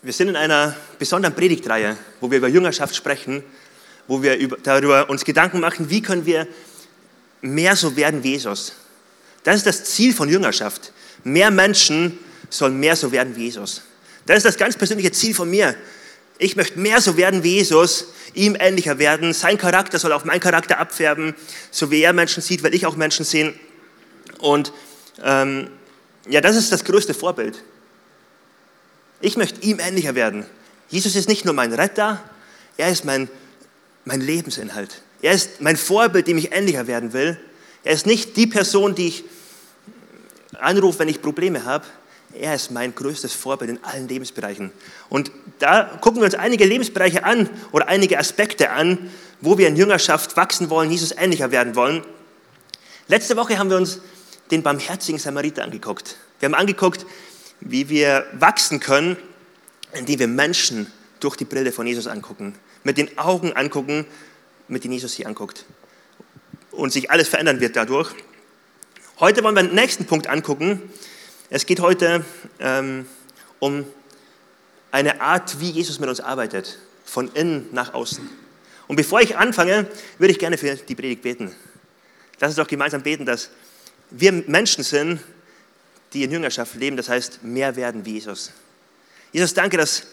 Wir sind in einer besonderen Predigtreihe, wo wir über Jüngerschaft sprechen, wo wir über, darüber uns Gedanken machen, wie können wir mehr so werden wie Jesus. Das ist das Ziel von Jüngerschaft. Mehr Menschen sollen mehr so werden wie Jesus. Das ist das ganz persönliche Ziel von mir. Ich möchte mehr so werden wie Jesus, ihm ähnlicher werden. Sein Charakter soll auf meinen Charakter abfärben, so wie er Menschen sieht, weil ich auch Menschen sehen. Und ähm, ja, das ist das größte Vorbild. Ich möchte ihm ähnlicher werden. Jesus ist nicht nur mein Retter, er ist mein, mein Lebensinhalt. Er ist mein Vorbild, dem ich ähnlicher werden will. Er ist nicht die Person, die ich anrufe, wenn ich Probleme habe. Er ist mein größtes Vorbild in allen Lebensbereichen. Und da gucken wir uns einige Lebensbereiche an oder einige Aspekte an, wo wir in Jüngerschaft wachsen wollen, Jesus ähnlicher werden wollen. Letzte Woche haben wir uns den barmherzigen Samariter angeguckt. Wir haben angeguckt, wie wir wachsen können, indem wir Menschen durch die Brille von Jesus angucken, mit den Augen angucken, mit denen Jesus sie anguckt. Und sich alles verändern wird dadurch. Heute wollen wir den nächsten Punkt angucken. Es geht heute ähm, um eine Art, wie Jesus mit uns arbeitet, von innen nach außen. Und bevor ich anfange, würde ich gerne für die Predigt beten. Lass uns doch gemeinsam beten, dass wir Menschen sind, die in Jüngerschaft leben, das heißt mehr werden wie Jesus. Jesus, danke, dass,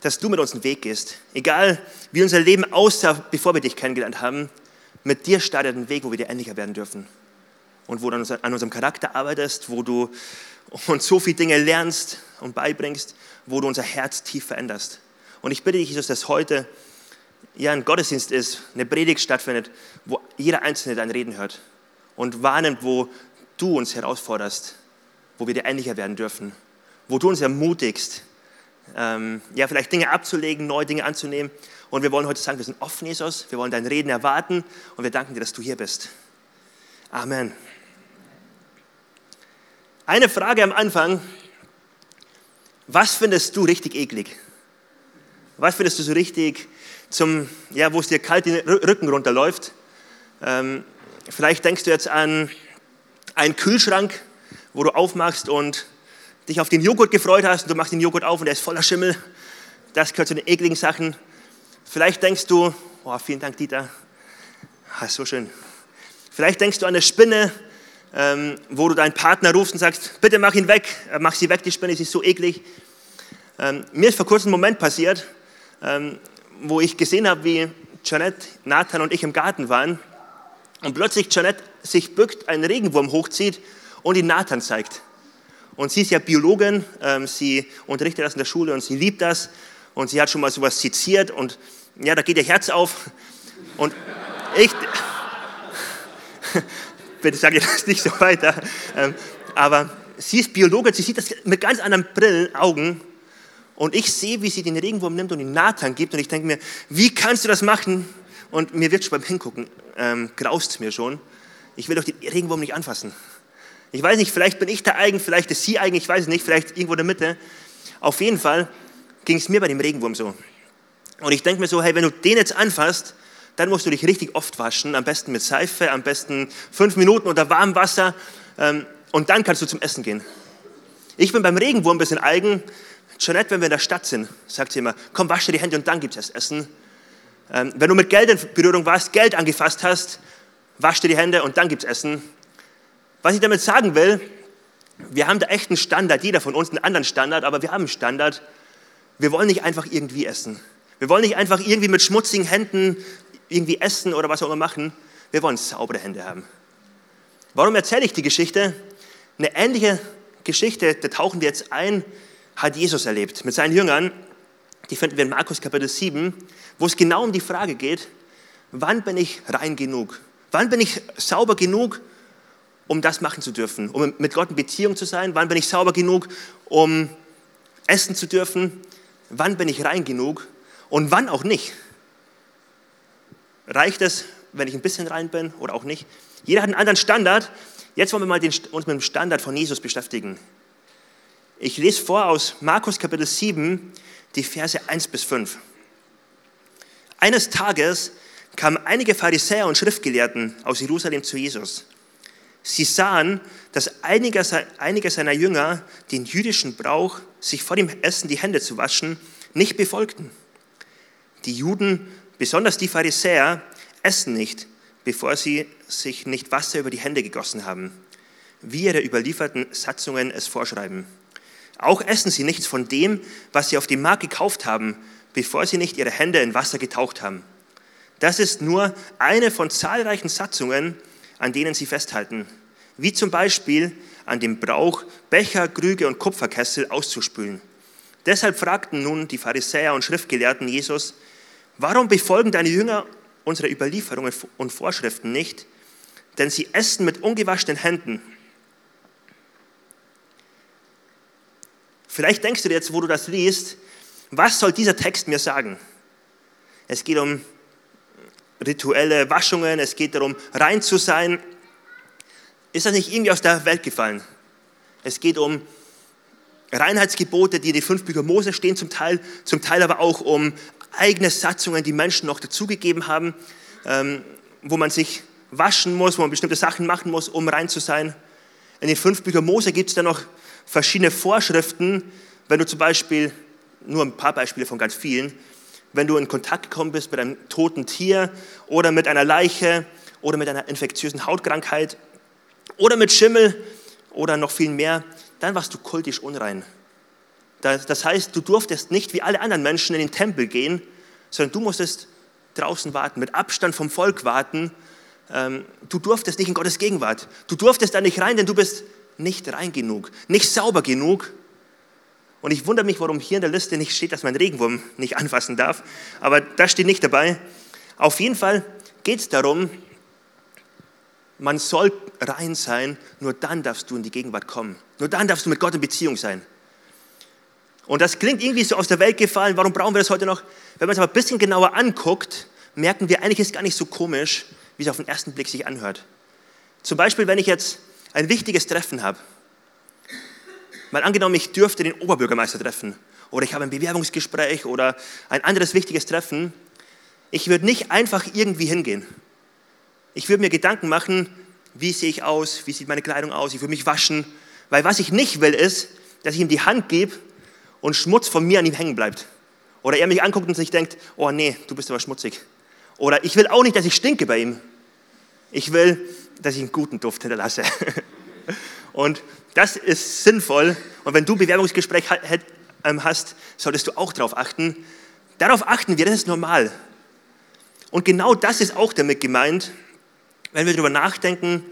dass du mit uns den Weg gehst. Egal, wie unser Leben aussah, bevor wir dich kennengelernt haben, mit dir startet ein Weg, wo wir dir ähnlicher werden dürfen. Und wo du an unserem Charakter arbeitest, wo du uns so viele Dinge lernst und beibringst, wo du unser Herz tief veränderst. Und ich bitte dich, Jesus, dass heute ja ein Gottesdienst ist, eine Predigt stattfindet, wo jeder Einzelne dein Reden hört und wahrnimmt, wo du uns herausforderst, wo wir dir ähnlicher werden dürfen, wo du uns ermutigst, ähm, ja, vielleicht Dinge abzulegen, neue Dinge anzunehmen. Und wir wollen heute sagen, wir sind offen, Jesus, wir wollen dein Reden erwarten und wir danken dir, dass du hier bist. Amen. Eine Frage am Anfang. Was findest du richtig eklig? Was findest du so richtig zum, ja, wo es dir kalt den Rücken runterläuft? Ähm, vielleicht denkst du jetzt an einen Kühlschrank, wo du aufmachst und dich auf den Joghurt gefreut hast und du machst den Joghurt auf und der ist voller Schimmel. Das gehört zu den ekligen Sachen. Vielleicht denkst du, oh, vielen Dank, Dieter. Ah, so schön. Vielleicht denkst du an eine Spinne, ähm, wo du deinen Partner rufst und sagst, bitte mach ihn weg, äh, mach sie weg, die Spinne, sie ist so eklig. Ähm, mir ist vor kurzem ein Moment passiert, ähm, wo ich gesehen habe, wie Janette, Nathan und ich im Garten waren und plötzlich Janette sich bückt, einen Regenwurm hochzieht und ihn Nathan zeigt. Und sie ist ja Biologin, ähm, sie unterrichtet das in der Schule und sie liebt das. Und sie hat schon mal sowas seziert und ja, da geht ihr Herz auf. Und ich, bitte sage das nicht so weiter, ähm, aber sie ist Biologin, sie sieht das mit ganz anderen Brillen, Augen. Und ich sehe, wie sie den Regenwurm nimmt und ihn Nathan gibt. Und ich denke mir, wie kannst du das machen? Und mir wird schon beim Hingucken, ähm, graust mir schon. Ich will doch den Regenwurm nicht anfassen. Ich weiß nicht, vielleicht bin ich der Eigen, vielleicht ist sie Eigen, ich weiß es nicht, vielleicht irgendwo in der Mitte. Auf jeden Fall ging es mir bei dem Regenwurm so. Und ich denke mir so, hey, wenn du den jetzt anfasst, dann musst du dich richtig oft waschen, am besten mit Seife, am besten fünf Minuten unter warmem Wasser ähm, und dann kannst du zum Essen gehen. Ich bin beim Regenwurm ein bisschen eigen. Jeanette, wenn wir in der Stadt sind, sagt sie immer, komm, wasche die Hände und dann gibt es Essen. Ähm, wenn du mit Geld in Berührung warst, Geld angefasst hast, wasch dir die Hände und dann gibt es Essen. Was ich damit sagen will, wir haben da echt einen Standard, jeder von uns einen anderen Standard, aber wir haben einen Standard. Wir wollen nicht einfach irgendwie essen. Wir wollen nicht einfach irgendwie mit schmutzigen Händen irgendwie essen oder was auch immer machen. Wir wollen saubere Hände haben. Warum erzähle ich die Geschichte? Eine ähnliche Geschichte, da tauchen wir jetzt ein, hat Jesus erlebt mit seinen Jüngern. Die finden wir in Markus Kapitel 7, wo es genau um die Frage geht, wann bin ich rein genug? Wann bin ich sauber genug, um das machen zu dürfen, um mit Gott in Beziehung zu sein? Wann bin ich sauber genug, um essen zu dürfen? Wann bin ich rein genug und wann auch nicht? Reicht es, wenn ich ein bisschen rein bin oder auch nicht? Jeder hat einen anderen Standard. Jetzt wollen wir mal den, uns mit dem Standard von Jesus beschäftigen. Ich lese vor aus Markus Kapitel 7, die Verse 1 bis 5. Eines Tages kamen einige Pharisäer und Schriftgelehrten aus Jerusalem zu Jesus Sie sahen, dass einige, einige seiner Jünger den jüdischen Brauch, sich vor dem Essen die Hände zu waschen, nicht befolgten. Die Juden, besonders die Pharisäer, essen nicht, bevor sie sich nicht Wasser über die Hände gegossen haben, wie ihre überlieferten Satzungen es vorschreiben. Auch essen sie nichts von dem, was sie auf dem Markt gekauft haben, bevor sie nicht ihre Hände in Wasser getaucht haben. Das ist nur eine von zahlreichen Satzungen, an denen sie festhalten, wie zum Beispiel an dem Brauch, Becher, Krüge und Kupferkessel auszuspülen. Deshalb fragten nun die Pharisäer und Schriftgelehrten Jesus, warum befolgen deine Jünger unsere Überlieferungen und Vorschriften nicht? Denn sie essen mit ungewaschenen Händen. Vielleicht denkst du dir jetzt, wo du das liest, was soll dieser Text mir sagen? Es geht um rituelle Waschungen, es geht darum, rein zu sein. Ist das nicht irgendwie aus der Welt gefallen? Es geht um Reinheitsgebote, die in den fünf Bücher Mose stehen, zum Teil, zum Teil aber auch um eigene Satzungen, die Menschen noch dazugegeben haben, ähm, wo man sich waschen muss, wo man bestimmte Sachen machen muss, um rein zu sein. In den fünf Büchern Mose gibt es dann noch verschiedene Vorschriften, wenn du zum Beispiel, nur ein paar Beispiele von ganz vielen, wenn du in Kontakt gekommen bist mit einem toten Tier oder mit einer Leiche oder mit einer infektiösen Hautkrankheit oder mit Schimmel oder noch viel mehr, dann warst du kultisch unrein. Das heißt, du durftest nicht wie alle anderen Menschen in den Tempel gehen, sondern du musstest draußen warten, mit Abstand vom Volk warten. Ähm, du durftest nicht in Gottes Gegenwart. Du durftest da nicht rein, denn du bist nicht rein genug, nicht sauber genug. Und ich wundere mich, warum hier in der Liste nicht steht, dass man Regenwurm nicht anfassen darf. Aber das steht nicht dabei. Auf jeden Fall geht es darum, man soll rein sein, nur dann darfst du in die Gegenwart kommen. Nur dann darfst du mit Gott in Beziehung sein. Und das klingt irgendwie so aus der Welt gefallen. Warum brauchen wir das heute noch? Wenn man es aber ein bisschen genauer anguckt, merken wir, eigentlich ist es gar nicht so komisch, wie es auf den ersten Blick sich anhört. Zum Beispiel, wenn ich jetzt ein wichtiges Treffen habe, mal angenommen, ich dürfte den Oberbürgermeister treffen oder ich habe ein Bewerbungsgespräch oder ein anderes wichtiges Treffen, ich würde nicht einfach irgendwie hingehen. Ich würde mir Gedanken machen, wie sehe ich aus, wie sieht meine Kleidung aus, ich würde mich waschen, weil was ich nicht will ist, dass ich ihm die Hand gebe und Schmutz von mir an ihm hängen bleibt. Oder er mich anguckt und sich denkt, oh nee, du bist aber schmutzig. Oder ich will auch nicht, dass ich stinke bei ihm. Ich will, dass ich einen guten Duft hinterlasse. Und das ist sinnvoll. Und wenn du Bewerbungsgespräch ähm, hast, solltest du auch darauf achten. Darauf achten wir, das ist normal. Und genau das ist auch damit gemeint, wenn wir darüber nachdenken,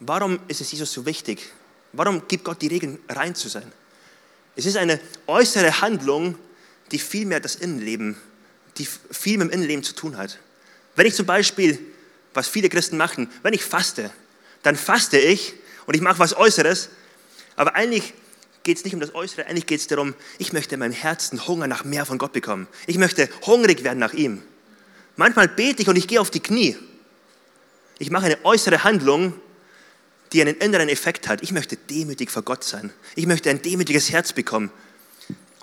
warum ist es Jesus so wichtig? Warum gibt Gott die Regeln, rein zu sein? Es ist eine äußere Handlung, die viel mehr das Innenleben, die viel mit dem Innenleben zu tun hat. Wenn ich zum Beispiel was viele Christen machen. Wenn ich faste, dann faste ich und ich mache was Äußeres, aber eigentlich geht es nicht um das Äußere, eigentlich geht es darum, ich möchte in meinem Herzen Hunger nach mehr von Gott bekommen. Ich möchte hungrig werden nach ihm. Manchmal bete ich und ich gehe auf die Knie. Ich mache eine äußere Handlung, die einen inneren Effekt hat. Ich möchte demütig vor Gott sein. Ich möchte ein demütiges Herz bekommen.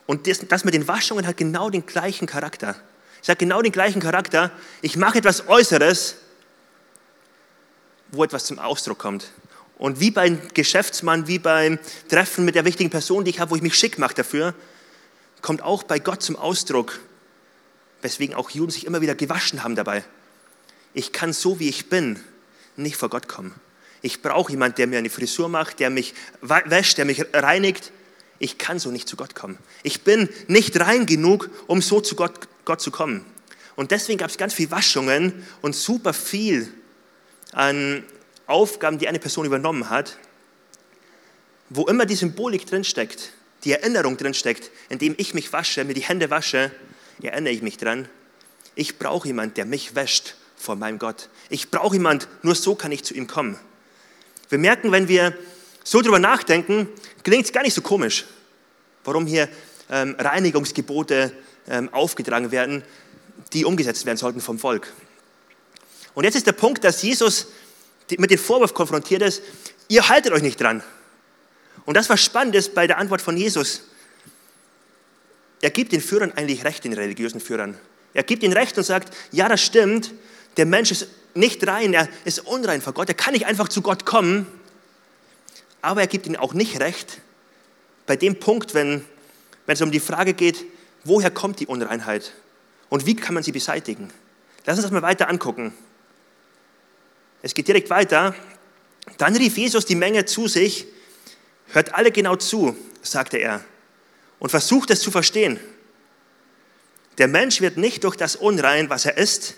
Und das, das mit den Waschungen hat genau den gleichen Charakter. Es hat genau den gleichen Charakter. Ich mache etwas Äußeres, wo etwas zum Ausdruck kommt. Und wie beim Geschäftsmann, wie beim Treffen mit der wichtigen Person, die ich habe, wo ich mich schick mache dafür, kommt auch bei Gott zum Ausdruck, weswegen auch Juden sich immer wieder gewaschen haben dabei. Ich kann so, wie ich bin, nicht vor Gott kommen. Ich brauche jemanden, der mir eine Frisur macht, der mich wäscht, der mich reinigt. Ich kann so nicht zu Gott kommen. Ich bin nicht rein genug, um so zu Gott, Gott zu kommen. Und deswegen gab es ganz viele Waschungen und super viel an Aufgaben, die eine Person übernommen hat, wo immer die Symbolik drinsteckt, die Erinnerung drinsteckt, indem ich mich wasche, mir die Hände wasche, erinnere ich mich dran, ich brauche jemanden, der mich wäscht vor meinem Gott. Ich brauche jemanden, nur so kann ich zu ihm kommen. Wir merken, wenn wir so drüber nachdenken, klingt es gar nicht so komisch, warum hier ähm, Reinigungsgebote ähm, aufgetragen werden, die umgesetzt werden sollten vom Volk. Und jetzt ist der Punkt, dass Jesus mit dem Vorwurf konfrontiert ist, ihr haltet euch nicht dran. Und das, was spannend ist bei der Antwort von Jesus, er gibt den Führern eigentlich recht, den religiösen Führern. Er gibt ihnen recht und sagt, ja, das stimmt, der Mensch ist nicht rein, er ist unrein vor Gott, er kann nicht einfach zu Gott kommen, aber er gibt ihnen auch nicht recht bei dem Punkt, wenn, wenn es um die Frage geht, woher kommt die Unreinheit und wie kann man sie beseitigen. Lass uns das mal weiter angucken. Es geht direkt weiter. Dann rief Jesus die Menge zu sich, hört alle genau zu, sagte er, und versucht es zu verstehen. Der Mensch wird nicht durch das unrein, was er ist,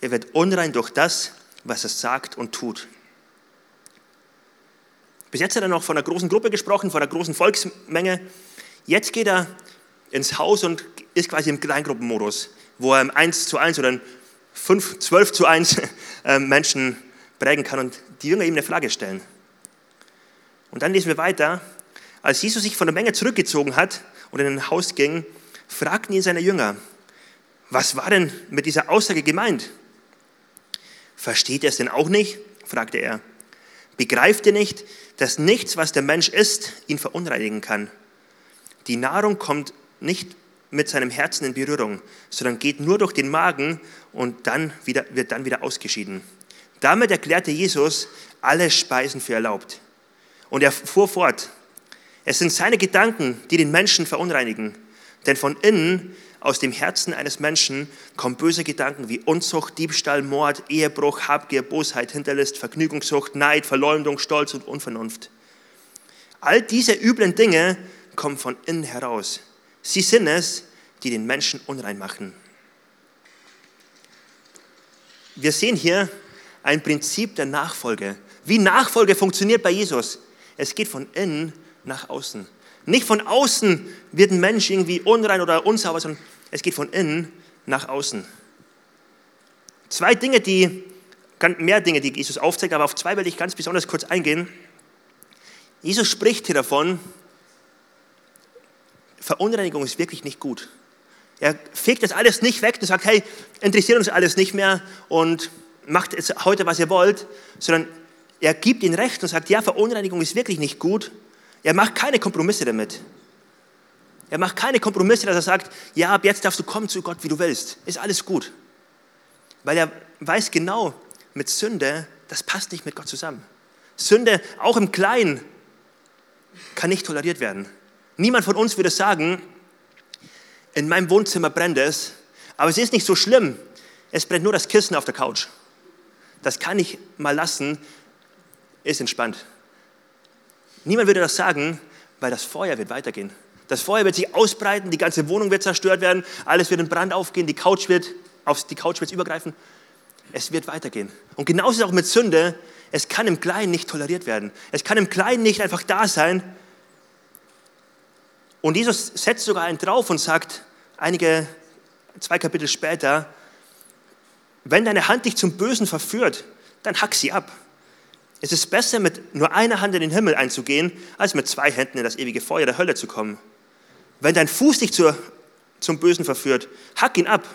er wird unrein durch das, was er sagt und tut. Bis jetzt hat er noch von einer großen Gruppe gesprochen, von einer großen Volksmenge. Jetzt geht er ins Haus und ist quasi im Kleingruppenmodus, wo er im 1 zu 1 oder 5, 12 zu 1 äh, Menschen prägen kann und die Jünger ihm eine Flagge stellen. Und dann lesen wir weiter. Als Jesus sich von der Menge zurückgezogen hat und in ein Haus ging, fragten ihn seine Jünger, was war denn mit dieser Aussage gemeint? Versteht er es denn auch nicht? fragte er. Begreift ihr nicht, dass nichts, was der Mensch isst, ihn verunreinigen kann? Die Nahrung kommt nicht mit seinem Herzen in Berührung, sondern geht nur durch den Magen und dann wieder, wird dann wieder ausgeschieden. Damit erklärte Jesus alle Speisen für erlaubt. Und er fuhr fort. Es sind seine Gedanken, die den Menschen verunreinigen. Denn von innen, aus dem Herzen eines Menschen, kommen böse Gedanken wie Unzucht, Diebstahl, Mord, Ehebruch, Habgier, Bosheit, Hinterlist, Vergnügungssucht, Neid, Verleumdung, Stolz und Unvernunft. All diese üblen Dinge kommen von innen heraus. Sie sind es, die den Menschen unrein machen. Wir sehen hier ein Prinzip der Nachfolge. Wie Nachfolge funktioniert bei Jesus. Es geht von innen nach außen. Nicht von außen wird ein Mensch irgendwie unrein oder unsauber, sondern es geht von innen nach außen. Zwei Dinge, die, mehr Dinge, die Jesus aufzeigt, aber auf zwei will ich ganz besonders kurz eingehen. Jesus spricht hier davon, Verunreinigung ist wirklich nicht gut. Er fegt das alles nicht weg und sagt, hey, interessiert uns alles nicht mehr und macht jetzt heute, was ihr wollt, sondern er gibt ihnen Recht und sagt, ja, Verunreinigung ist wirklich nicht gut. Er macht keine Kompromisse damit. Er macht keine Kompromisse, dass er sagt, ja, ab jetzt darfst du kommen zu Gott, wie du willst. Ist alles gut. Weil er weiß genau, mit Sünde, das passt nicht mit Gott zusammen. Sünde, auch im Kleinen, kann nicht toleriert werden. Niemand von uns würde sagen, in meinem Wohnzimmer brennt es, aber es ist nicht so schlimm. Es brennt nur das Kissen auf der Couch. Das kann ich mal lassen, ist entspannt. Niemand würde das sagen, weil das Feuer wird weitergehen. Das Feuer wird sich ausbreiten, die ganze Wohnung wird zerstört werden, alles wird in Brand aufgehen, die Couch wird, auf die Couch wird übergreifen. Es wird weitergehen. Und genauso ist es auch mit Sünde. Es kann im Kleinen nicht toleriert werden. Es kann im Kleinen nicht einfach da sein. Und Jesus setzt sogar einen drauf und sagt, einige, zwei Kapitel später, wenn deine Hand dich zum Bösen verführt, dann hack sie ab. Es ist besser, mit nur einer Hand in den Himmel einzugehen, als mit zwei Händen in das ewige Feuer der Hölle zu kommen. Wenn dein Fuß dich zur, zum Bösen verführt, hack ihn ab.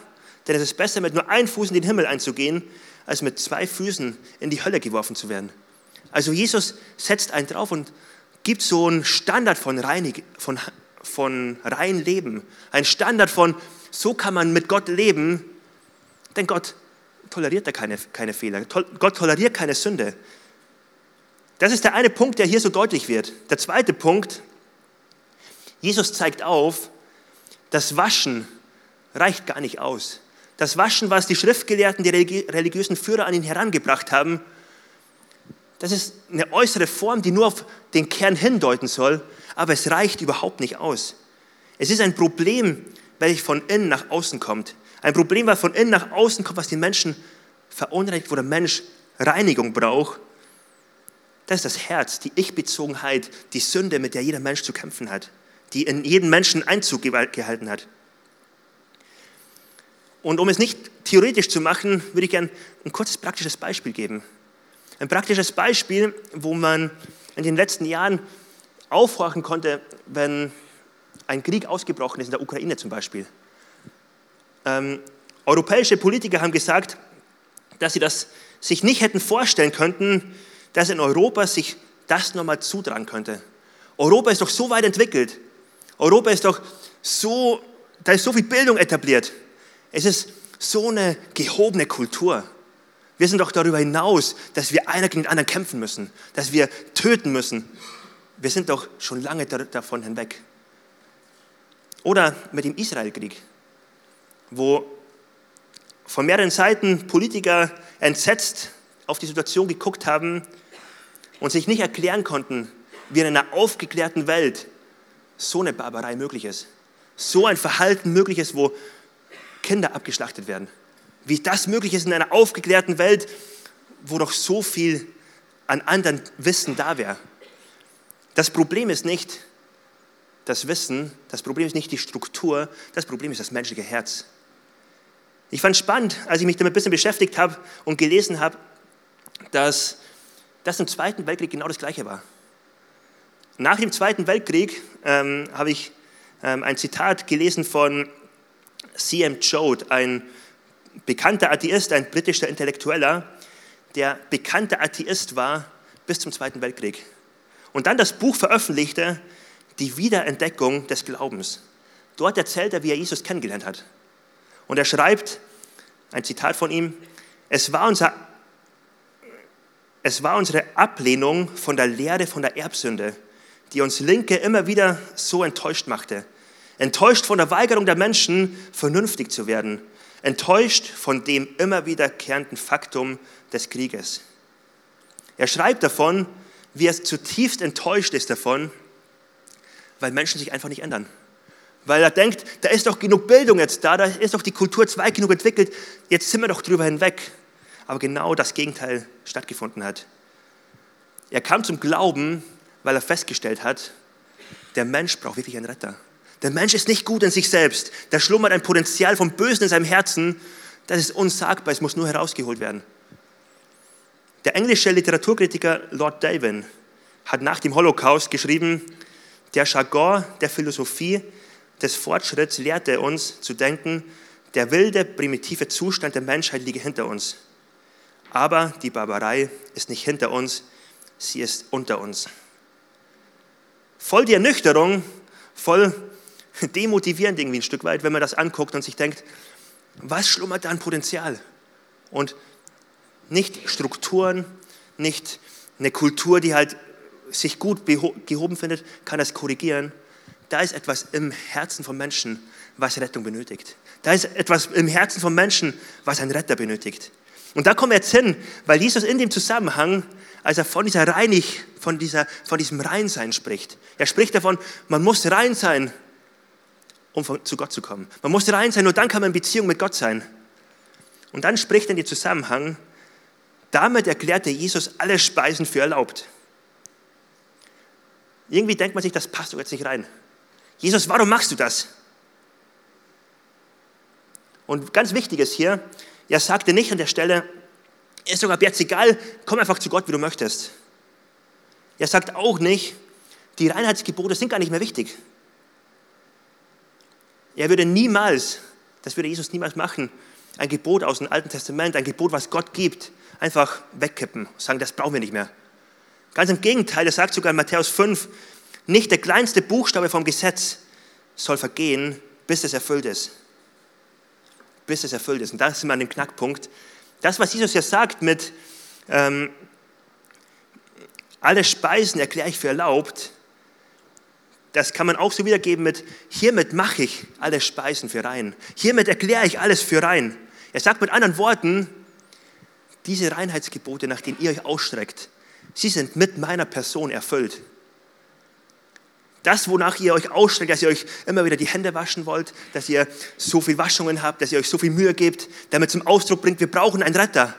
Denn es ist besser, mit nur einem Fuß in den Himmel einzugehen, als mit zwei Füßen in die Hölle geworfen zu werden. Also Jesus setzt einen drauf und gibt so einen Standard von, reinig, von, von rein Leben. Ein Standard von, so kann man mit Gott leben, denn Gott toleriert da keine, keine Fehler. Gott toleriert keine Sünde. Das ist der eine Punkt, der hier so deutlich wird. Der zweite Punkt, Jesus zeigt auf, das Waschen reicht gar nicht aus. Das Waschen, was die Schriftgelehrten, die religiösen Führer an ihn herangebracht haben, das ist eine äußere Form, die nur auf den Kern hindeuten soll, aber es reicht überhaupt nicht aus. Es ist ein Problem, welches von innen nach außen kommt. Ein Problem, was von innen nach außen kommt, was den Menschen verunreinigt, wo der Mensch Reinigung braucht. Das ist das Herz, die Ich-Bezogenheit, die Sünde, mit der jeder Mensch zu kämpfen hat, die in jeden Menschen Einzug gehalten hat. Und um es nicht theoretisch zu machen, würde ich gerne ein kurzes praktisches Beispiel geben. Ein praktisches Beispiel, wo man in den letzten Jahren aufhorchen konnte, wenn ein Krieg ausgebrochen ist, in der Ukraine zum Beispiel. Ähm, europäische Politiker haben gesagt, dass sie das sich nicht hätten vorstellen könnten, dass in Europa sich das nochmal zutragen könnte. Europa ist doch so weit entwickelt. Europa ist doch so, da ist so viel Bildung etabliert. Es ist so eine gehobene Kultur. Wir sind doch darüber hinaus, dass wir einer gegen den anderen kämpfen müssen, dass wir töten müssen. Wir sind doch schon lange davon hinweg. Oder mit dem Israelkrieg, wo von mehreren Seiten Politiker entsetzt auf die Situation geguckt haben und sich nicht erklären konnten, wie in einer aufgeklärten Welt so eine Barbarei möglich ist. So ein Verhalten möglich ist, wo Kinder abgeschlachtet werden. Wie das möglich ist in einer aufgeklärten Welt, wo doch so viel an anderen Wissen da wäre. Das Problem ist nicht das Wissen, das Problem ist nicht die Struktur, das Problem ist das menschliche Herz. Ich fand spannend, als ich mich damit ein bisschen beschäftigt habe und gelesen habe, dass das im Zweiten Weltkrieg genau das Gleiche war. Nach dem Zweiten Weltkrieg ähm, habe ich ähm, ein Zitat gelesen von C.M. Choate, ein bekannter Atheist, ein britischer Intellektueller, der bekannter Atheist war bis zum Zweiten Weltkrieg. Und dann das Buch veröffentlichte, Die Wiederentdeckung des Glaubens. Dort erzählt er, wie er Jesus kennengelernt hat. Und er schreibt, ein Zitat von ihm, es war, unser, es war unsere Ablehnung von der Lehre von der Erbsünde, die uns Linke immer wieder so enttäuscht machte. Enttäuscht von der Weigerung der Menschen, vernünftig zu werden. Enttäuscht von dem immer wiederkehrenden Faktum des Krieges. Er schreibt davon, wie er zutiefst enttäuscht ist davon, weil Menschen sich einfach nicht ändern. Weil er denkt, da ist doch genug Bildung jetzt da, da ist doch die Kultur zwei genug entwickelt, jetzt sind wir doch drüber hinweg. Aber genau das Gegenteil stattgefunden hat. Er kam zum Glauben, weil er festgestellt hat, der Mensch braucht wirklich einen Retter. Der Mensch ist nicht gut in sich selbst. Da schlummert ein Potenzial vom Bösen in seinem Herzen. Das ist unsagbar, es muss nur herausgeholt werden. Der englische Literaturkritiker Lord Davin hat nach dem Holocaust geschrieben, der Jargon der Philosophie des Fortschritts lehrte uns zu denken, der wilde, primitive Zustand der Menschheit liege hinter uns. Aber die Barbarei ist nicht hinter uns, sie ist unter uns. Voll die Ernüchterung, voll demotivierend irgendwie ein Stück weit, wenn man das anguckt und sich denkt, was schlummert da an Potenzial? Und nicht Strukturen, nicht eine Kultur, die halt sich gut gehoben findet, kann das korrigieren. Da ist etwas im Herzen von Menschen, was Rettung benötigt. Da ist etwas im Herzen von Menschen, was ein Retter benötigt. Und da kommen wir jetzt hin, weil Jesus in dem Zusammenhang, als er von dieser Reinig, von, dieser, von diesem Reinsein spricht, er spricht davon, man muss rein sein, um zu Gott zu kommen. Man muss rein sein, nur dann kann man in Beziehung mit Gott sein. Und dann spricht er in den Zusammenhang, damit erklärte Jesus alle Speisen für erlaubt. Irgendwie denkt man sich, das passt doch jetzt nicht rein. Jesus, warum machst du das? Und ganz wichtig ist hier, er sagte nicht an der Stelle, ist ab jetzt egal, komm einfach zu Gott, wie du möchtest. Er sagt auch nicht, die Reinheitsgebote sind gar nicht mehr wichtig. Er würde niemals, das würde Jesus niemals machen, ein Gebot aus dem Alten Testament, ein Gebot, was Gott gibt, einfach wegkippen, sagen, das brauchen wir nicht mehr. Ganz im Gegenteil, er sagt sogar in Matthäus 5, nicht der kleinste Buchstabe vom Gesetz soll vergehen, bis es erfüllt ist. Bis es erfüllt ist. Und da sind wir an dem Knackpunkt. Das, was Jesus ja sagt mit ähm, alle Speisen erkläre ich für erlaubt, das kann man auch so wiedergeben mit, hiermit mache ich alle Speisen für rein. Hiermit erkläre ich alles für rein. Er sagt mit anderen Worten, diese Reinheitsgebote, nach denen ihr euch ausstreckt, sie sind mit meiner Person erfüllt. Das, wonach ihr euch ausstreckt, dass ihr euch immer wieder die Hände waschen wollt, dass ihr so viel Waschungen habt, dass ihr euch so viel Mühe gebt, damit zum Ausdruck bringt, wir brauchen einen Retter.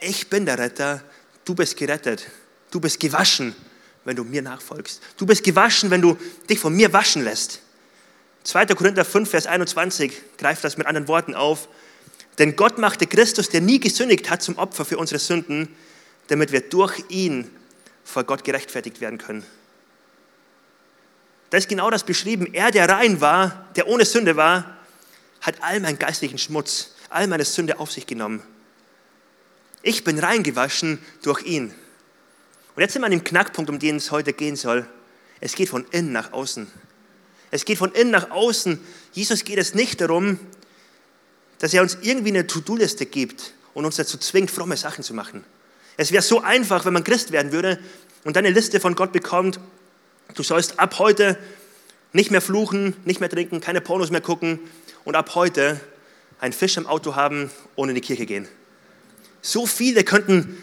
Ich bin der Retter, du bist gerettet, du bist gewaschen, wenn du mir nachfolgst. Du bist gewaschen, wenn du dich von mir waschen lässt. 2. Korinther 5, Vers 21 greift das mit anderen Worten auf. Denn Gott machte Christus, der nie gesündigt hat, zum Opfer für unsere Sünden, damit wir durch ihn vor Gott gerechtfertigt werden können. Da ist genau das beschrieben. Er, der rein war, der ohne Sünde war, hat all meinen geistlichen Schmutz, all meine Sünde auf sich genommen. Ich bin reingewaschen durch ihn. Und jetzt sind wir an dem Knackpunkt, um den es heute gehen soll. Es geht von innen nach außen. Es geht von innen nach außen. Jesus geht es nicht darum, dass er uns irgendwie eine To-Do-Liste gibt und uns dazu zwingt, fromme Sachen zu machen. Es wäre so einfach, wenn man Christ werden würde und dann eine Liste von Gott bekommt, du sollst ab heute nicht mehr fluchen, nicht mehr trinken, keine Pornos mehr gucken und ab heute einen Fisch im Auto haben und in die Kirche gehen. So viele könnten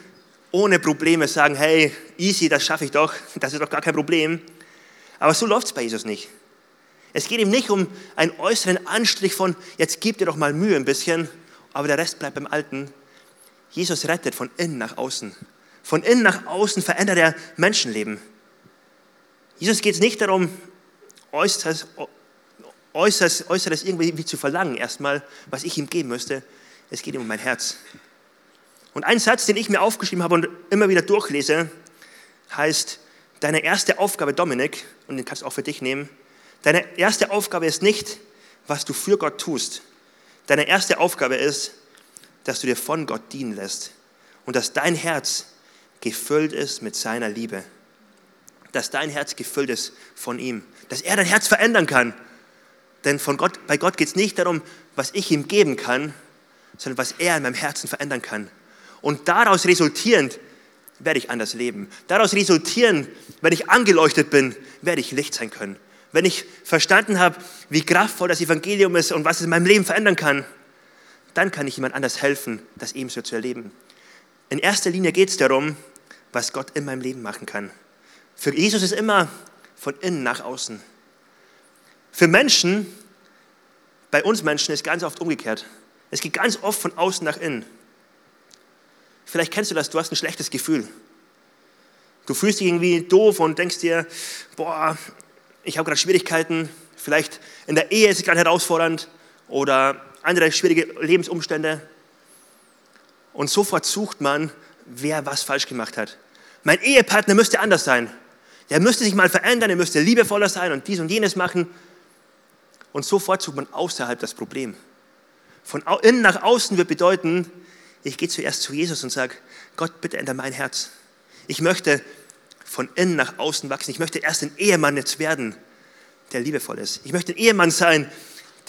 ohne Probleme sagen, hey, easy, das schaffe ich doch, das ist doch gar kein Problem. Aber so läuft es bei Jesus nicht. Es geht ihm nicht um einen äußeren Anstrich von, jetzt gib dir doch mal Mühe ein bisschen, aber der Rest bleibt beim Alten. Jesus rettet von innen nach außen. Von innen nach außen verändert er Menschenleben. Jesus geht es nicht darum, Äußeres, Äußeres, Äußeres irgendwie zu verlangen, erstmal, was ich ihm geben müsste. Es geht ihm um mein Herz. Und ein Satz, den ich mir aufgeschrieben habe und immer wieder durchlese, heißt, deine erste Aufgabe, Dominik, und den kannst du auch für dich nehmen, deine erste Aufgabe ist nicht, was du für Gott tust. Deine erste Aufgabe ist, dass du dir von Gott dienen lässt und dass dein Herz gefüllt ist mit seiner Liebe. Dass dein Herz gefüllt ist von ihm. Dass er dein Herz verändern kann. Denn von Gott, bei Gott geht es nicht darum, was ich ihm geben kann, sondern was er in meinem Herzen verändern kann. Und daraus resultierend werde ich anders leben. Daraus resultierend, wenn ich angeleuchtet bin, werde ich Licht sein können. Wenn ich verstanden habe, wie kraftvoll das Evangelium ist und was es in meinem Leben verändern kann, dann kann ich jemand anders helfen, das ebenso zu erleben. In erster Linie geht es darum, was Gott in meinem Leben machen kann. Für Jesus ist immer von innen nach außen. Für Menschen, bei uns Menschen ist ganz oft umgekehrt. Es geht ganz oft von außen nach innen. Vielleicht kennst du das, du hast ein schlechtes Gefühl. Du fühlst dich irgendwie doof und denkst dir, boah, ich habe gerade Schwierigkeiten, vielleicht in der Ehe ist es gerade herausfordernd oder andere schwierige Lebensumstände. Und sofort sucht man, wer was falsch gemacht hat. Mein Ehepartner müsste anders sein. Der müsste sich mal verändern, er müsste liebevoller sein und dies und jenes machen. Und sofort sucht man außerhalb das Problem. Von innen nach außen wird bedeuten, ich gehe zuerst zu Jesus und sage, Gott, bitte ändere mein Herz. Ich möchte von innen nach außen wachsen. Ich möchte erst ein Ehemann jetzt werden, der liebevoll ist. Ich möchte ein Ehemann sein,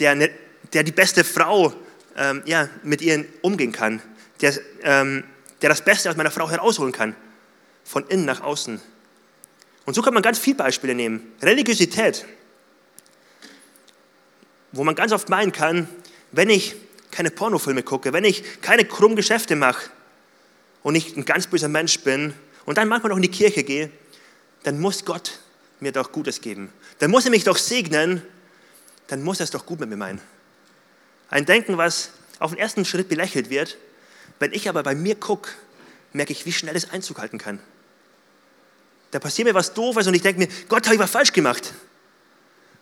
der, eine, der die beste Frau ähm, ja, mit ihr umgehen kann, der, ähm, der das Beste aus meiner Frau herausholen kann. Von innen nach außen. Und so kann man ganz viele Beispiele nehmen. Religiosität, wo man ganz oft meinen kann, wenn ich keine Pornofilme gucke, wenn ich keine krummen Geschäfte mache und ich ein ganz böser Mensch bin und dann manchmal noch in die Kirche gehe, dann muss Gott mir doch Gutes geben. Dann muss er mich doch segnen, dann muss er es doch gut mit mir meinen. Ein Denken, was auf den ersten Schritt belächelt wird, wenn ich aber bei mir gucke, merke ich, wie schnell es Einzug halten kann. Da passiert mir was Doofes und ich denke mir, Gott, habe ich was falsch gemacht.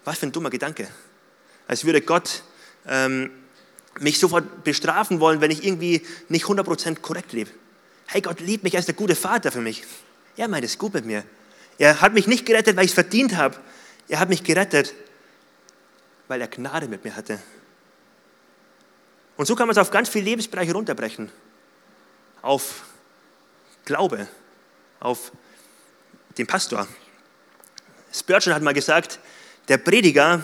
Was für ein dummer Gedanke. Als würde Gott ähm, mich sofort bestrafen wollen, wenn ich irgendwie nicht 100% korrekt lebe. Hey, Gott liebt mich, er ist der gute Vater für mich. Er meint es gut mit mir. Er hat mich nicht gerettet, weil ich es verdient habe. Er hat mich gerettet, weil er Gnade mit mir hatte. Und so kann man es auf ganz viele Lebensbereiche runterbrechen. Auf Glaube, auf den Pastor. Spurgeon hat mal gesagt, der Prediger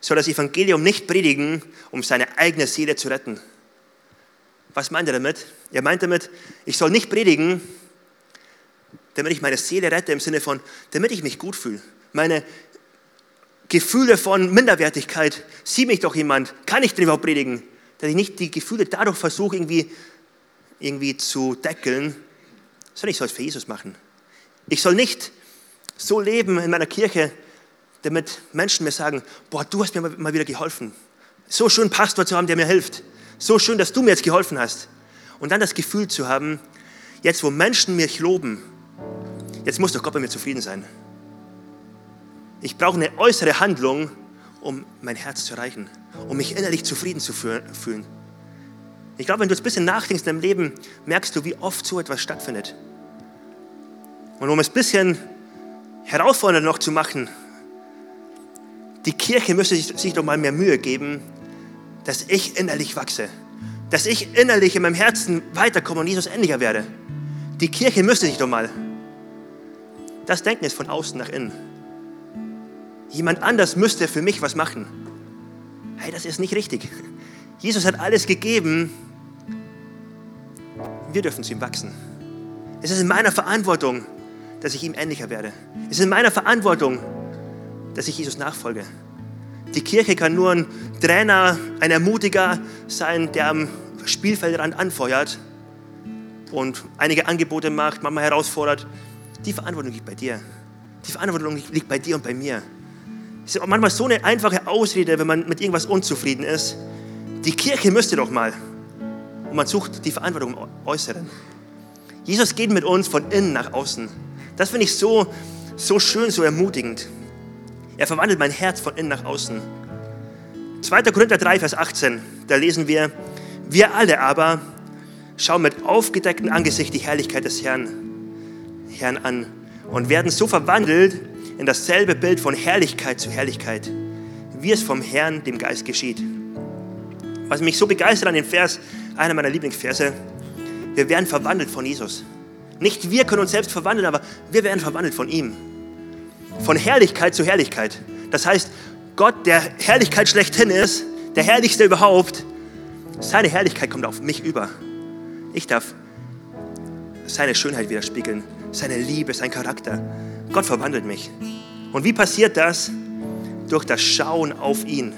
soll das Evangelium nicht predigen, um seine eigene Seele zu retten. Was meint er damit? Er meint damit, ich soll nicht predigen, damit ich meine Seele rette, im Sinne von, damit ich mich gut fühle. Meine Gefühle von Minderwertigkeit, sieh mich doch jemand, kann ich denn überhaupt predigen? Dass ich nicht die Gefühle dadurch versuche, irgendwie, irgendwie zu deckeln, sondern ich soll es für Jesus machen. Ich soll nicht so leben in meiner Kirche, damit Menschen mir sagen, boah, du hast mir mal wieder geholfen. So schön Pastor zu haben, der mir hilft. So schön, dass du mir jetzt geholfen hast. Und dann das Gefühl zu haben, jetzt wo Menschen mich loben, jetzt muss doch Gott bei mir zufrieden sein. Ich brauche eine äußere Handlung, um mein Herz zu erreichen, um mich innerlich zufrieden zu fühlen. Ich glaube, wenn du ein bisschen nachdenkst in deinem Leben, merkst du, wie oft so etwas stattfindet. Und um es ein bisschen herausfordernder noch zu machen, die Kirche müsste sich doch mal mehr Mühe geben, dass ich innerlich wachse, dass ich innerlich in meinem Herzen weiterkomme und Jesus ähnlicher werde. Die Kirche müsste sich doch mal. Das Denken ist von außen nach innen. Jemand anders müsste für mich was machen. Hey, das ist nicht richtig. Jesus hat alles gegeben, wir dürfen zu ihm wachsen. Es ist in meiner Verantwortung, dass ich ihm ähnlicher werde. Es ist in meiner Verantwortung, dass ich Jesus nachfolge. Die Kirche kann nur ein Trainer, ein Ermutiger sein, der am Spielfeldrand anfeuert und einige Angebote macht, manchmal herausfordert. Die Verantwortung liegt bei dir. Die Verantwortung liegt bei dir und bei mir. Es ist manchmal so eine einfache Ausrede, wenn man mit irgendwas unzufrieden ist. Die Kirche müsste doch mal. Und man sucht die Verantwortung im Äußeren. Jesus geht mit uns von innen nach außen. Das finde ich so, so schön, so ermutigend. Er verwandelt mein Herz von innen nach außen. 2. Korinther 3, Vers 18, da lesen wir, wir alle aber schauen mit aufgedecktem Angesicht die Herrlichkeit des Herrn, Herrn an und werden so verwandelt in dasselbe Bild von Herrlichkeit zu Herrlichkeit, wie es vom Herrn, dem Geist geschieht. Was mich so begeistert an dem Vers, einer meiner Lieblingsverse, wir werden verwandelt von Jesus. Nicht wir können uns selbst verwandeln, aber wir werden verwandelt von ihm. Von Herrlichkeit zu Herrlichkeit. Das heißt, Gott, der Herrlichkeit schlechthin ist, der Herrlichste überhaupt, seine Herrlichkeit kommt auf mich über. Ich darf seine Schönheit widerspiegeln, seine Liebe, sein Charakter. Gott verwandelt mich. Und wie passiert das? Durch das Schauen auf ihn.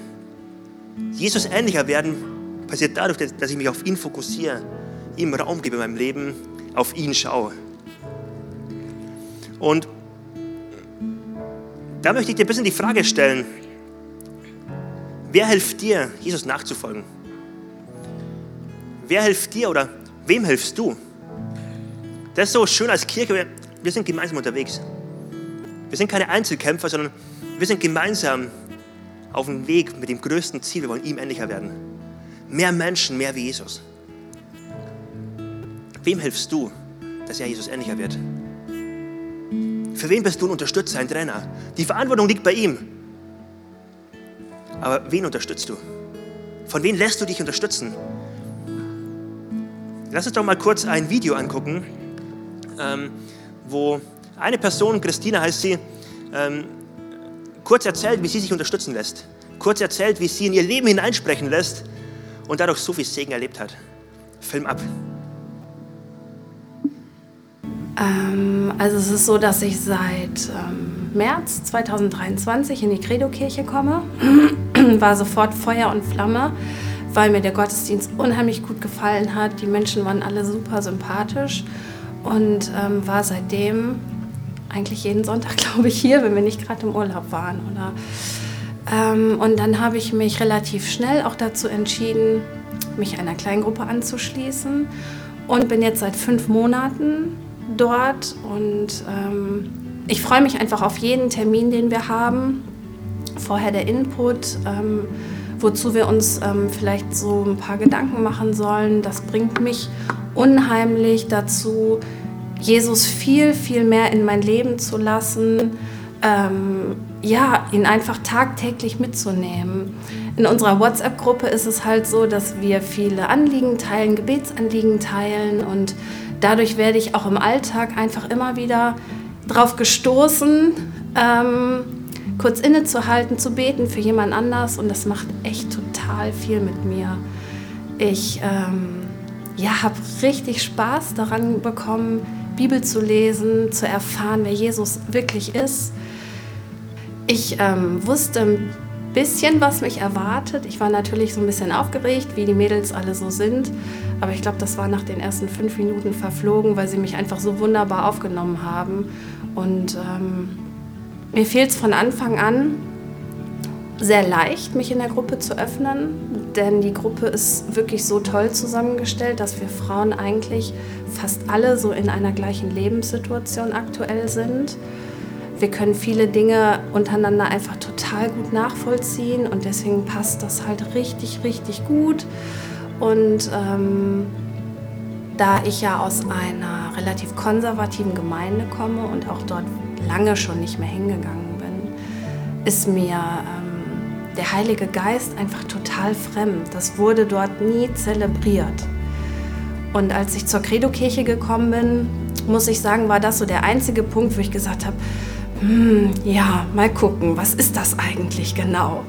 Jesus ähnlicher werden passiert dadurch, dass ich mich auf ihn fokussiere, ihm Raum gebe in meinem Leben, auf ihn schaue. Und da möchte ich dir ein bisschen die Frage stellen, wer hilft dir, Jesus nachzufolgen? Wer hilft dir oder wem hilfst du? Das ist so schön als Kirche, wir sind gemeinsam unterwegs. Wir sind keine Einzelkämpfer, sondern wir sind gemeinsam auf dem Weg mit dem größten Ziel. Wir wollen ihm ähnlicher werden. Mehr Menschen, mehr wie Jesus. Wem hilfst du, dass er Jesus ähnlicher wird? Für wen bist du ein Unterstützer, ein Trainer? Die Verantwortung liegt bei ihm. Aber wen unterstützt du? Von wem lässt du dich unterstützen? Lass uns doch mal kurz ein Video angucken, ähm, wo eine Person, Christina heißt sie, ähm, kurz erzählt, wie sie sich unterstützen lässt. Kurz erzählt, wie sie in ihr Leben hineinsprechen lässt und dadurch so viel Segen erlebt hat. Film ab. Ähm, also es ist so, dass ich seit ähm, März 2023 in die Credo-Kirche komme. War sofort Feuer und Flamme, weil mir der Gottesdienst unheimlich gut gefallen hat. Die Menschen waren alle super sympathisch und ähm, war seitdem eigentlich jeden Sonntag, glaube ich, hier, wenn wir nicht gerade im Urlaub waren. Oder, ähm, und dann habe ich mich relativ schnell auch dazu entschieden, mich einer Kleingruppe anzuschließen und bin jetzt seit fünf Monaten dort und ähm, ich freue mich einfach auf jeden Termin, den wir haben. Vorher der Input, ähm, wozu wir uns ähm, vielleicht so ein paar Gedanken machen sollen. Das bringt mich unheimlich dazu, Jesus viel, viel mehr in mein Leben zu lassen, ähm, ja, ihn einfach tagtäglich mitzunehmen. In unserer WhatsApp-Gruppe ist es halt so, dass wir viele Anliegen teilen, Gebetsanliegen teilen und dadurch werde ich auch im Alltag einfach immer wieder darauf gestoßen, ähm, kurz innezuhalten, zu beten für jemand anders und das macht echt total viel mit mir. Ich ähm, ja, habe richtig Spaß daran bekommen, Bibel zu lesen, zu erfahren, wer Jesus wirklich ist. Ich ähm, wusste bisschen, was mich erwartet. Ich war natürlich so ein bisschen aufgeregt, wie die Mädels alle so sind. Aber ich glaube, das war nach den ersten fünf Minuten verflogen, weil sie mich einfach so wunderbar aufgenommen haben. Und ähm, mir fehlt es von Anfang an sehr leicht, mich in der Gruppe zu öffnen, denn die Gruppe ist wirklich so toll zusammengestellt, dass wir Frauen eigentlich fast alle so in einer gleichen Lebenssituation aktuell sind. Wir können viele Dinge untereinander einfach total gut nachvollziehen und deswegen passt das halt richtig, richtig gut. Und ähm, da ich ja aus einer relativ konservativen Gemeinde komme und auch dort lange schon nicht mehr hingegangen bin, ist mir ähm, der Heilige Geist einfach total fremd. Das wurde dort nie zelebriert. Und als ich zur Credo-Kirche gekommen bin, muss ich sagen, war das so der einzige Punkt, wo ich gesagt habe, hm, ja, mal gucken, was ist das eigentlich genau?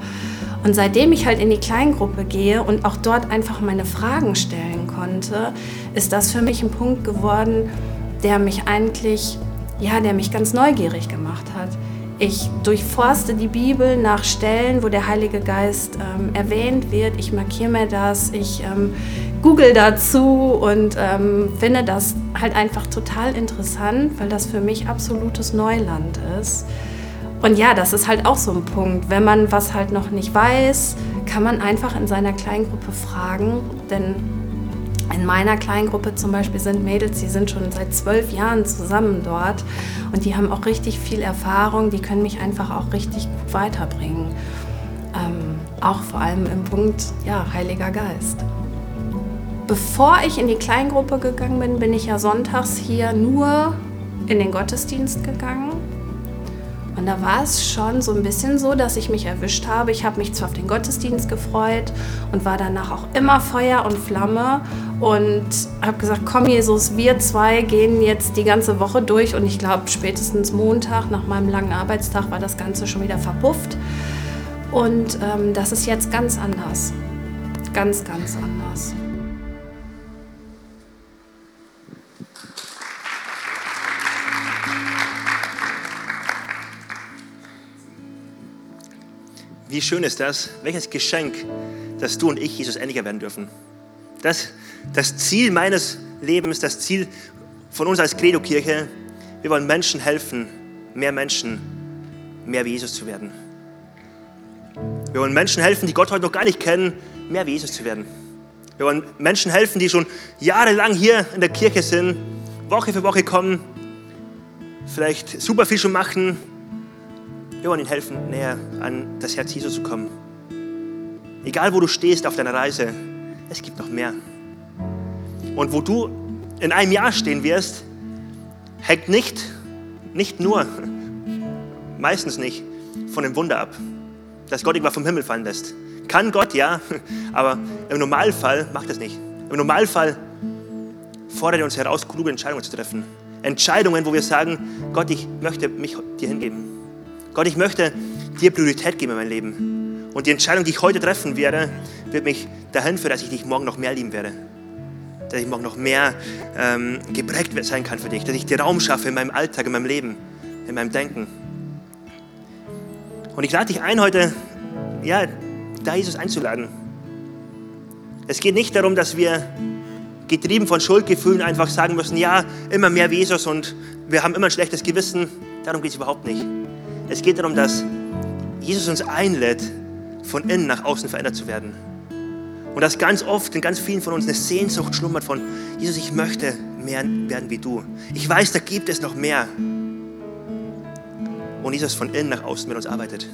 Und seitdem ich halt in die Kleingruppe gehe und auch dort einfach meine Fragen stellen konnte, ist das für mich ein Punkt geworden, der mich eigentlich, ja, der mich ganz neugierig gemacht hat. Ich durchforste die Bibel nach Stellen, wo der Heilige Geist ähm, erwähnt wird. Ich markiere mir das, ich ähm, google dazu und ähm, finde das halt einfach total interessant, weil das für mich absolutes Neuland ist. Und ja, das ist halt auch so ein Punkt. Wenn man was halt noch nicht weiß, kann man einfach in seiner Kleingruppe fragen. Denn in meiner Kleingruppe zum Beispiel sind Mädels, die sind schon seit zwölf Jahren zusammen dort und die haben auch richtig viel Erfahrung, die können mich einfach auch richtig gut weiterbringen. Ähm, auch vor allem im Punkt, ja, Heiliger Geist. Bevor ich in die Kleingruppe gegangen bin, bin ich ja sonntags hier nur in den Gottesdienst gegangen und da war es schon so ein bisschen so, dass ich mich erwischt habe. Ich habe mich zwar auf den Gottesdienst gefreut und war danach auch immer Feuer und Flamme und habe gesagt, komm Jesus, wir zwei gehen jetzt die ganze Woche durch und ich glaube spätestens Montag nach meinem langen Arbeitstag war das Ganze schon wieder verpufft. Und ähm, das ist jetzt ganz anders. Ganz, ganz anders. Wie schön ist das? Welches Geschenk, dass du und ich Jesus ähnlicher werden dürfen. Das, das Ziel meines Lebens, das Ziel von uns als Credo-Kirche, wir wollen Menschen helfen, mehr Menschen, mehr wie Jesus zu werden. Wir wollen Menschen helfen, die Gott heute noch gar nicht kennen, mehr wie Jesus zu werden. Wir wollen Menschen helfen, die schon jahrelang hier in der Kirche sind, Woche für Woche kommen, vielleicht super viel schon machen, wir wollen ihnen helfen, näher an das Herz Jesu zu kommen. Egal, wo du stehst auf deiner Reise, es gibt noch mehr. Und wo du in einem Jahr stehen wirst, hängt nicht, nicht nur, meistens nicht, von dem Wunder ab, dass Gott irgendwas vom Himmel fallen lässt. Kann Gott, ja, aber im Normalfall macht das nicht. Im Normalfall fordert er uns heraus, kluge Entscheidungen zu treffen. Entscheidungen, wo wir sagen, Gott, ich möchte mich dir hingeben. Gott, ich möchte dir Priorität geben in meinem Leben. Und die Entscheidung, die ich heute treffen werde, wird mich dahin führen, dass ich dich morgen noch mehr lieben werde. Dass ich morgen noch mehr ähm, geprägt sein kann für dich. Dass ich dir Raum schaffe in meinem Alltag, in meinem Leben, in meinem Denken. Und ich lade dich ein, heute, ja, da Jesus einzuladen. Es geht nicht darum, dass wir getrieben von Schuldgefühlen einfach sagen müssen, ja, immer mehr Jesus und wir haben immer ein schlechtes Gewissen. Darum geht es überhaupt nicht. Es geht darum, dass Jesus uns einlädt, von innen nach außen verändert zu werden. Und dass ganz oft in ganz vielen von uns eine Sehnsucht schlummert von, Jesus, ich möchte mehr werden wie du. Ich weiß, da gibt es noch mehr. Und Jesus von innen nach außen mit uns arbeitet.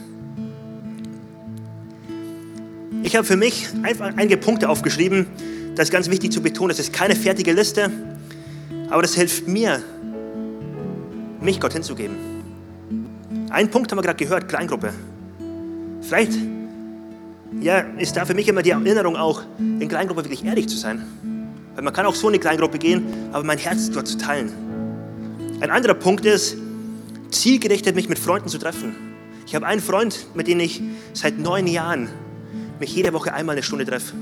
Ich habe für mich einfach einige Punkte aufgeschrieben. Das ist ganz wichtig zu betonen. Das ist keine fertige Liste, aber das hilft mir, mich Gott hinzugeben. Ein Punkt haben wir gerade gehört, Kleingruppe. Vielleicht ja, ist da für mich immer die Erinnerung auch, in Kleingruppe wirklich ehrlich zu sein. Weil man kann auch so in eine Kleingruppe gehen, aber mein Herz dort zu teilen. Ein anderer Punkt ist, zielgerichtet mich mit Freunden zu treffen. Ich habe einen Freund, mit dem ich seit neun Jahren mich jede Woche einmal eine Stunde treffe.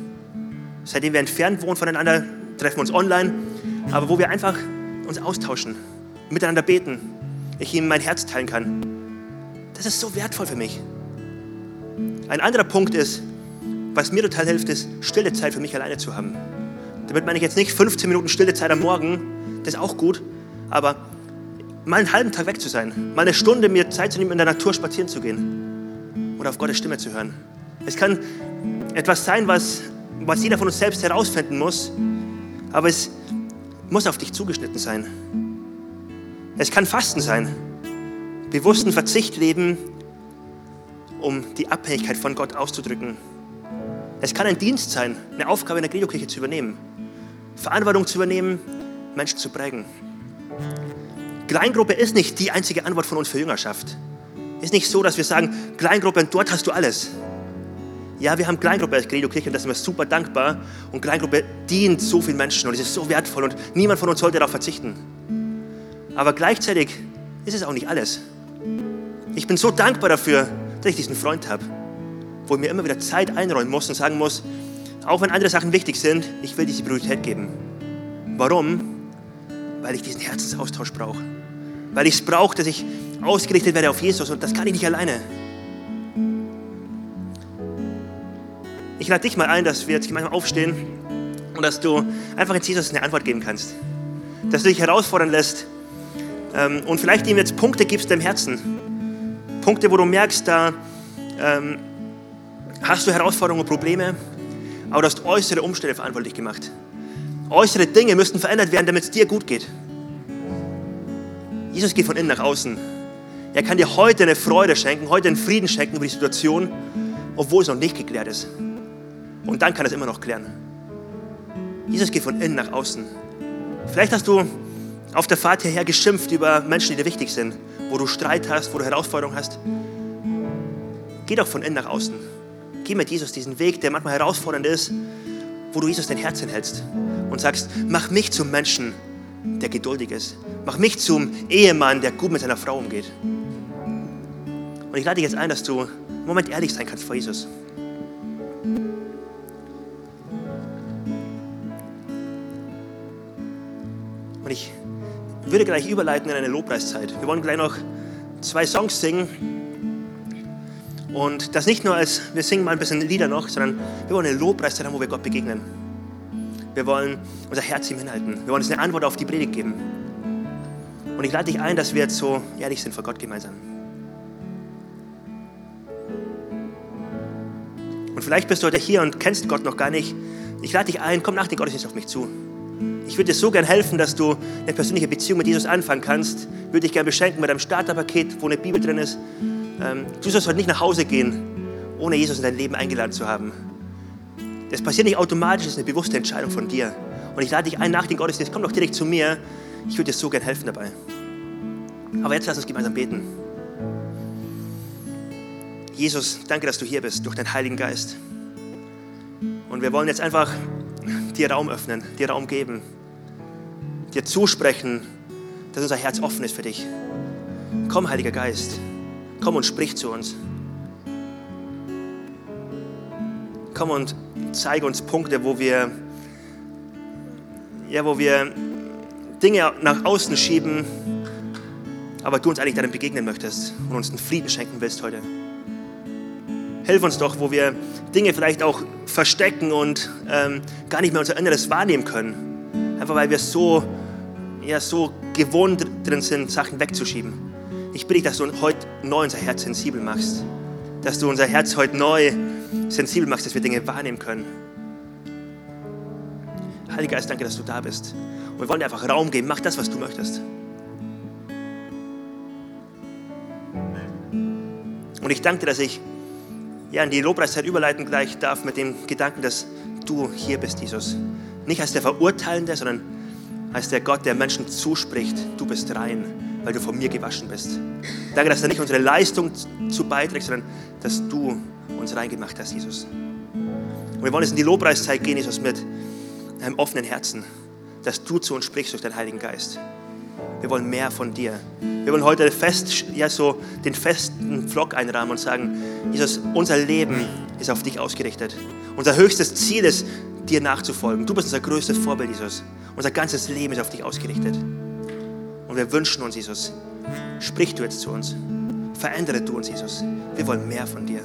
Seitdem wir entfernt wohnen voneinander, treffen wir uns online, aber wo wir einfach uns austauschen, miteinander beten, ich ihm mein Herz teilen kann. Das ist so wertvoll für mich. Ein anderer Punkt ist, was mir total hilft, ist, stille Zeit für mich alleine zu haben. Damit meine ich jetzt nicht 15 Minuten stille Zeit am Morgen, das ist auch gut, aber mal einen halben Tag weg zu sein, mal eine Stunde mir Zeit zu nehmen, in der Natur spazieren zu gehen oder auf Gottes Stimme zu hören. Es kann etwas sein, was, was jeder von uns selbst herausfinden muss, aber es muss auf dich zugeschnitten sein. Es kann Fasten sein bewussten Verzicht leben, um die Abhängigkeit von Gott auszudrücken. Es kann ein Dienst sein, eine Aufgabe in der Credo-Kirche zu übernehmen, Verantwortung zu übernehmen, Menschen zu prägen. Kleingruppe ist nicht die einzige Antwort von uns für Jüngerschaft. Ist nicht so, dass wir sagen, Kleingruppe, dort hast du alles. Ja, wir haben Kleingruppe als Credo-Kirche und das sind wir super dankbar. Und Kleingruppe dient so vielen Menschen und es ist so wertvoll und niemand von uns sollte darauf verzichten. Aber gleichzeitig ist es auch nicht alles. Ich bin so dankbar dafür, dass ich diesen Freund habe, wo ich mir immer wieder Zeit einräumen muss und sagen muss, auch wenn andere Sachen wichtig sind, ich will diese Priorität geben. Warum? Weil ich diesen Herzensaustausch brauche. Weil ich es brauche, dass ich ausgerichtet werde auf Jesus und das kann ich nicht alleine. Ich lade dich mal ein, dass wir jetzt gemeinsam aufstehen und dass du einfach in Jesus eine Antwort geben kannst. Dass du dich herausfordern lässt ähm, und vielleicht ihm jetzt Punkte gibst im Herzen. Punkte, wo du merkst, da ähm, hast du Herausforderungen und Probleme, aber du hast äußere Umstände verantwortlich gemacht. Äußere Dinge müssten verändert werden, damit es dir gut geht. Jesus geht von innen nach außen. Er kann dir heute eine Freude schenken, heute einen Frieden schenken über die Situation, obwohl es noch nicht geklärt ist. Und dann kann er es immer noch klären. Jesus geht von innen nach außen. Vielleicht hast du auf der Fahrt hierher geschimpft über Menschen, die dir wichtig sind, wo du Streit hast, wo du Herausforderungen hast. Geh doch von innen nach außen. Geh mit Jesus diesen Weg, der manchmal herausfordernd ist, wo du Jesus dein Herz hinhältst und sagst, mach mich zum Menschen, der geduldig ist. Mach mich zum Ehemann, der gut mit seiner Frau umgeht. Und ich lade dich jetzt ein, dass du einen Moment ehrlich sein kannst vor Jesus. Und ich würde gleich überleiten in eine Lobpreiszeit. Wir wollen gleich noch zwei Songs singen. Und das nicht nur als, wir singen mal ein bisschen Lieder noch, sondern wir wollen eine Lobpreiszeit haben, wo wir Gott begegnen. Wir wollen unser Herz ihm hinhalten. Wir wollen uns eine Antwort auf die Predigt geben. Und ich lade dich ein, dass wir jetzt so ehrlich sind vor Gott gemeinsam. Und vielleicht bist du heute hier und kennst Gott noch gar nicht. Ich lade dich ein, komm nach dem Gottesdienst auf mich zu. Ich würde dir so gern helfen, dass du eine persönliche Beziehung mit Jesus anfangen kannst. Würde dich gerne beschenken mit einem Starterpaket, wo eine Bibel drin ist. Ähm, du sollst heute nicht nach Hause gehen, ohne Jesus in dein Leben eingeladen zu haben. Das passiert nicht automatisch, das ist eine bewusste Entscheidung von dir. Und ich lade dich ein nach dem Gottesdienst, komm doch direkt zu mir. Ich würde dir so gern helfen dabei. Aber jetzt lass uns gemeinsam beten. Jesus, danke, dass du hier bist durch deinen Heiligen Geist. Und wir wollen jetzt einfach dir Raum öffnen, dir Raum geben, dir zusprechen, dass unser Herz offen ist für dich. Komm, Heiliger Geist, komm und sprich zu uns. Komm und zeige uns Punkte, wo wir, ja, wo wir Dinge nach außen schieben, aber du uns eigentlich darin begegnen möchtest und uns einen Frieden schenken willst heute. Hilf uns doch, wo wir Dinge vielleicht auch verstecken und ähm, gar nicht mehr unser Inneres wahrnehmen können. Einfach weil wir so, ja, so gewohnt drin sind, Sachen wegzuschieben. Ich bitte dich, dass du heute neu unser Herz sensibel machst. Dass du unser Herz heute neu sensibel machst, dass wir Dinge wahrnehmen können. Heiliger Geist, danke, dass du da bist. Und wir wollen dir einfach Raum geben. Mach das, was du möchtest. Und ich danke dir, dass ich ja, in die Lobpreiszeit überleiten gleich darf mit dem Gedanken, dass du hier bist, Jesus. Nicht als der Verurteilende, sondern als der Gott, der Menschen zuspricht, du bist rein, weil du von mir gewaschen bist. Danke, dass da nicht unsere Leistung zu beiträgt, sondern dass du uns reingemacht hast, Jesus. Und wir wollen jetzt in die Lobpreiszeit gehen, Jesus, mit einem offenen Herzen, dass du zu uns sprichst durch deinen Heiligen Geist. Wir wollen mehr von dir. Wir wollen heute fest, ja, so den festen Vlog einrahmen und sagen, Jesus, unser Leben ist auf dich ausgerichtet. Unser höchstes Ziel ist, dir nachzufolgen. Du bist unser größtes Vorbild, Jesus. Unser ganzes Leben ist auf dich ausgerichtet. Und wir wünschen uns, Jesus, sprich du jetzt zu uns. Verändere du uns, Jesus. Wir wollen mehr von dir.